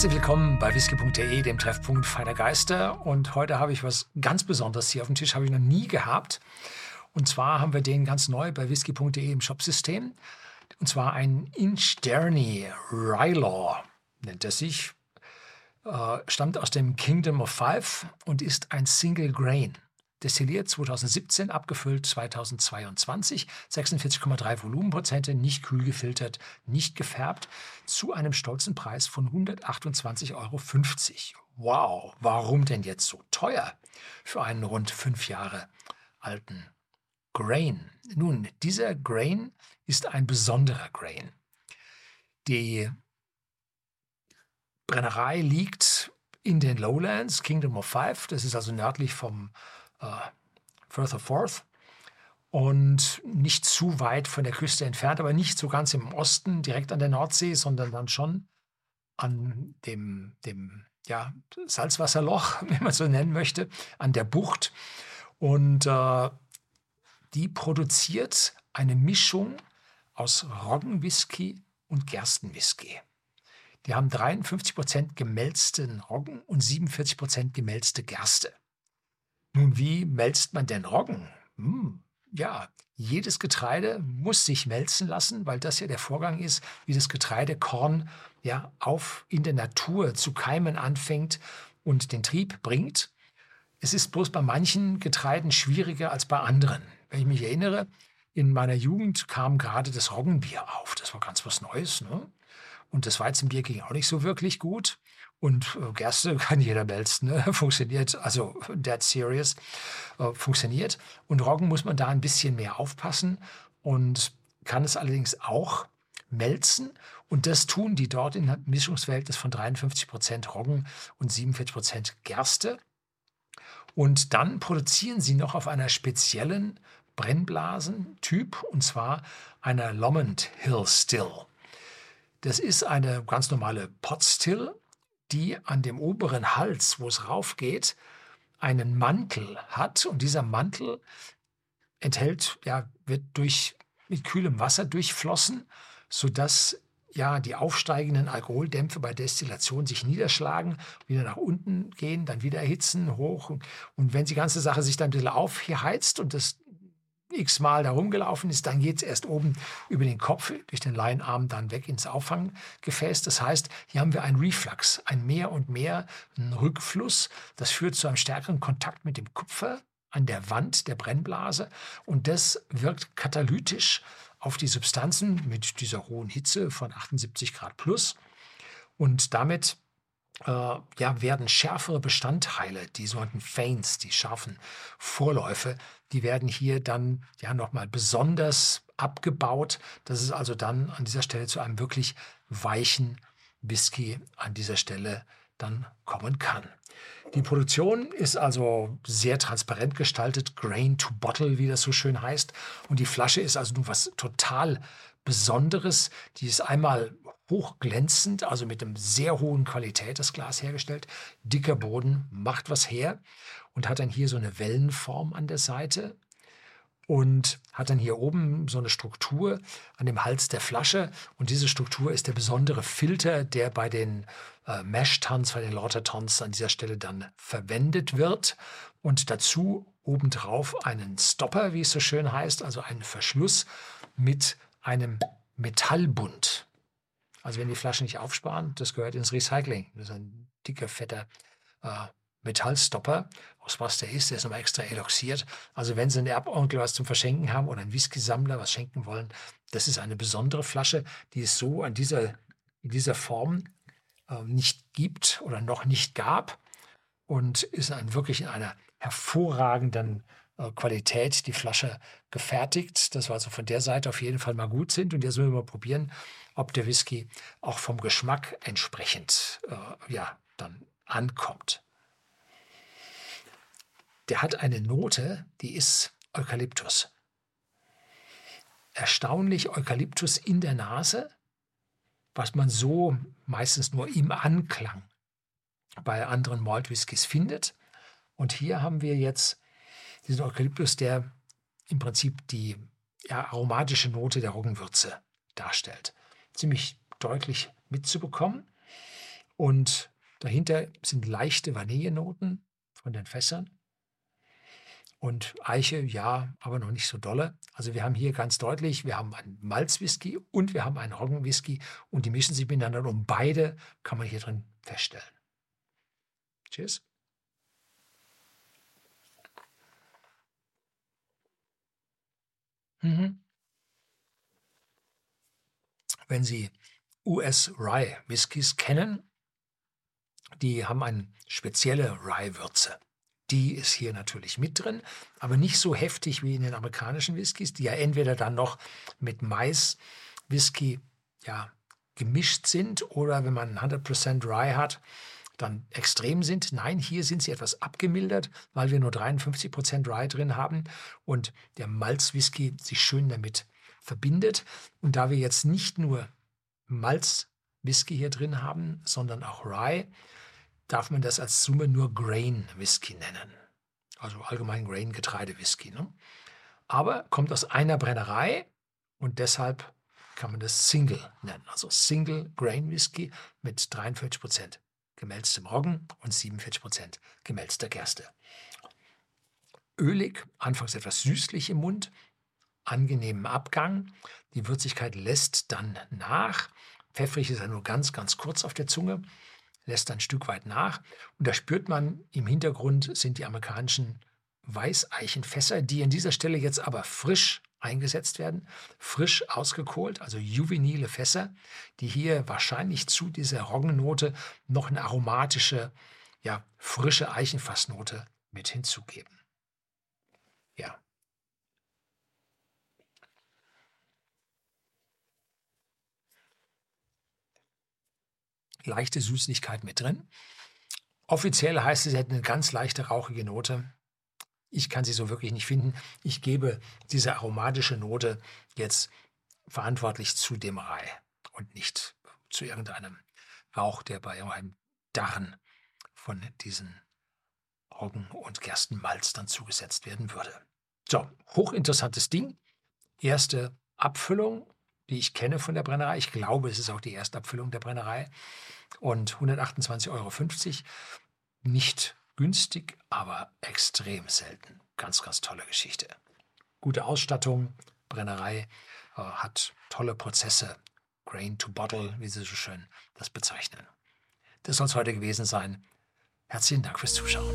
Herzlich willkommen bei whisky.de, dem Treffpunkt feiner Geister. Und heute habe ich was ganz Besonderes hier auf dem Tisch, habe ich noch nie gehabt. Und zwar haben wir den ganz neu bei whisky.de im Shopsystem. Und zwar ein Inchderny Rylaw, nennt er sich. Äh, stammt aus dem Kingdom of Five und ist ein Single Grain destilliert 2017, abgefüllt 2022, 46,3 Volumenprozente, nicht kühl gefiltert, nicht gefärbt, zu einem stolzen Preis von 128,50 Euro. Wow, warum denn jetzt so teuer für einen rund fünf Jahre alten Grain? Nun, dieser Grain ist ein besonderer Grain. Die Brennerei liegt in den Lowlands, Kingdom of Five, das ist also nördlich vom äh, Firth of Forth und nicht zu weit von der Küste entfernt, aber nicht so ganz im Osten, direkt an der Nordsee, sondern dann schon an dem, dem ja, Salzwasserloch, wenn man so nennen möchte, an der Bucht. Und äh, die produziert eine Mischung aus Roggenwhisky und Gerstenwhisky. Die haben 53% gemälzten Roggen und 47% gemälzte Gerste. Nun, wie melzt man denn Roggen? Hm, ja, jedes Getreide muss sich melzen lassen, weil das ja der Vorgang ist, wie das Getreidekorn ja auf in der Natur zu keimen anfängt und den Trieb bringt. Es ist bloß bei manchen Getreiden schwieriger als bei anderen. Wenn ich mich erinnere, in meiner Jugend kam gerade das Roggenbier auf. War ganz was Neues. Ne? Und das Weizenbier ging auch nicht so wirklich gut. Und äh, Gerste kann jeder melzen, ne? funktioniert, also dead serious, äh, funktioniert. Und Roggen muss man da ein bisschen mehr aufpassen und kann es allerdings auch melzen. Und das tun die dort in einem Mischungsverhältnis von 53 Prozent Roggen und 47 Prozent Gerste. Und dann produzieren sie noch auf einer speziellen Brennblasentyp, und zwar einer Lomond Hill Still. Das ist eine ganz normale Pot Still, die an dem oberen Hals, wo es raufgeht, einen Mantel hat. Und dieser Mantel enthält, ja, wird durch, mit kühlem Wasser durchflossen, sodass ja, die aufsteigenden Alkoholdämpfe bei Destillation sich niederschlagen, wieder nach unten gehen, dann wieder erhitzen, hoch. Und wenn die ganze Sache sich dann ein bisschen aufheizt und das x-mal da rumgelaufen ist, dann geht es erst oben über den Kopf, durch den Leinarm dann weg ins Auffanggefäß. Das heißt, hier haben wir einen Reflux, ein mehr und mehr Rückfluss. Das führt zu einem stärkeren Kontakt mit dem Kupfer an der Wand der Brennblase und das wirkt katalytisch auf die Substanzen mit dieser hohen Hitze von 78 Grad plus und damit äh, ja, werden schärfere Bestandteile, die sogenannten Feints, die scharfen Vorläufe, die werden hier dann ja nochmal besonders abgebaut, dass es also dann an dieser Stelle zu einem wirklich weichen Whisky an dieser Stelle dann kommen kann. Die Produktion ist also sehr transparent gestaltet, Grain to Bottle, wie das so schön heißt. Und die Flasche ist also nun was total Besonderes. Die ist einmal hochglänzend, also mit einem sehr hohen Qualität das Glas hergestellt. Dicker Boden macht was her und hat dann hier so eine Wellenform an der Seite und hat dann hier oben so eine Struktur an dem Hals der Flasche. Und diese Struktur ist der besondere Filter, der bei den äh, Mash-Tons, bei den Lauter-Tons an dieser Stelle dann verwendet wird. Und dazu obendrauf einen Stopper, wie es so schön heißt, also einen Verschluss mit einem Metallbund. Also wenn die Flaschen nicht aufsparen, das gehört ins Recycling. Das ist ein dicker, fetter äh, Metallstopper, aus was der ist, der ist nochmal extra eloxiert. Also wenn Sie einen Erbonkel was zum Verschenken haben oder einen Whisky-Sammler was schenken wollen, das ist eine besondere Flasche, die es so an dieser, in dieser Form äh, nicht gibt oder noch nicht gab und ist ein, wirklich in einer hervorragenden äh, Qualität die Flasche gefertigt, dass wir also von der Seite auf jeden Fall mal gut sind. Und jetzt müssen wir mal probieren, ob der Whisky auch vom Geschmack entsprechend äh, ja, dann ankommt. Der hat eine Note, die ist Eukalyptus. Erstaunlich Eukalyptus in der Nase, was man so meistens nur im Anklang bei anderen Malt Whiskys findet. Und hier haben wir jetzt diesen Eukalyptus, der im Prinzip die ja, aromatische Note der Roggenwürze darstellt. Ziemlich deutlich mitzubekommen. Und dahinter sind leichte Vanillenoten von den Fässern. Und Eiche, ja, aber noch nicht so dolle. Also wir haben hier ganz deutlich, wir haben einen Malzwhisky und wir haben einen Roggenwhisky und die mischen sich miteinander und beide kann man hier drin feststellen. Cheers. Mhm. Wenn Sie US Rye Whiskys kennen, die haben eine spezielle Rye-Würze. Die ist hier natürlich mit drin, aber nicht so heftig wie in den amerikanischen Whiskys, die ja entweder dann noch mit Mais-Whisky ja, gemischt sind oder wenn man 100% Rye hat, dann extrem sind. Nein, hier sind sie etwas abgemildert, weil wir nur 53% Rye drin haben und der Malzwhisky sich schön damit verbindet. Und da wir jetzt nicht nur Malzwhisky hier drin haben, sondern auch Rye, darf man das als Summe nur Grain Whisky nennen. Also allgemein Grain Getreide Whisky. Ne? Aber kommt aus einer Brennerei und deshalb kann man das Single nennen. Also Single Grain Whisky mit 43% gemälztem Roggen und 47% gemälzter Gerste. Ölig, anfangs etwas süßlich im Mund, angenehmen Abgang. Die Würzigkeit lässt dann nach. Pfeffrig ist er nur ganz, ganz kurz auf der Zunge lässt ein Stück weit nach. Und da spürt man, im Hintergrund sind die amerikanischen Weißeichenfässer, die an dieser Stelle jetzt aber frisch eingesetzt werden, frisch ausgekohlt, also juvenile Fässer, die hier wahrscheinlich zu dieser Roggennote noch eine aromatische, ja, frische Eichenfassnote mit hinzugeben. Ja, leichte Süßlichkeit mit drin. Offiziell heißt es, sie hätte eine ganz leichte rauchige Note. Ich kann sie so wirklich nicht finden. Ich gebe diese aromatische Note jetzt verantwortlich zu dem Dämmerei und nicht zu irgendeinem Rauch, der bei einem Darren von diesen Roggen- und Gerstenmalz dann zugesetzt werden würde. So, hochinteressantes Ding. Erste Abfüllung die ich kenne von der Brennerei. Ich glaube, es ist auch die Erstabfüllung der Brennerei. Und 128,50 Euro. Nicht günstig, aber extrem selten. Ganz, ganz tolle Geschichte. Gute Ausstattung, Brennerei äh, hat tolle Prozesse. Grain to Bottle, wie sie so schön das bezeichnen. Das soll es heute gewesen sein. Herzlichen Dank fürs Zuschauen.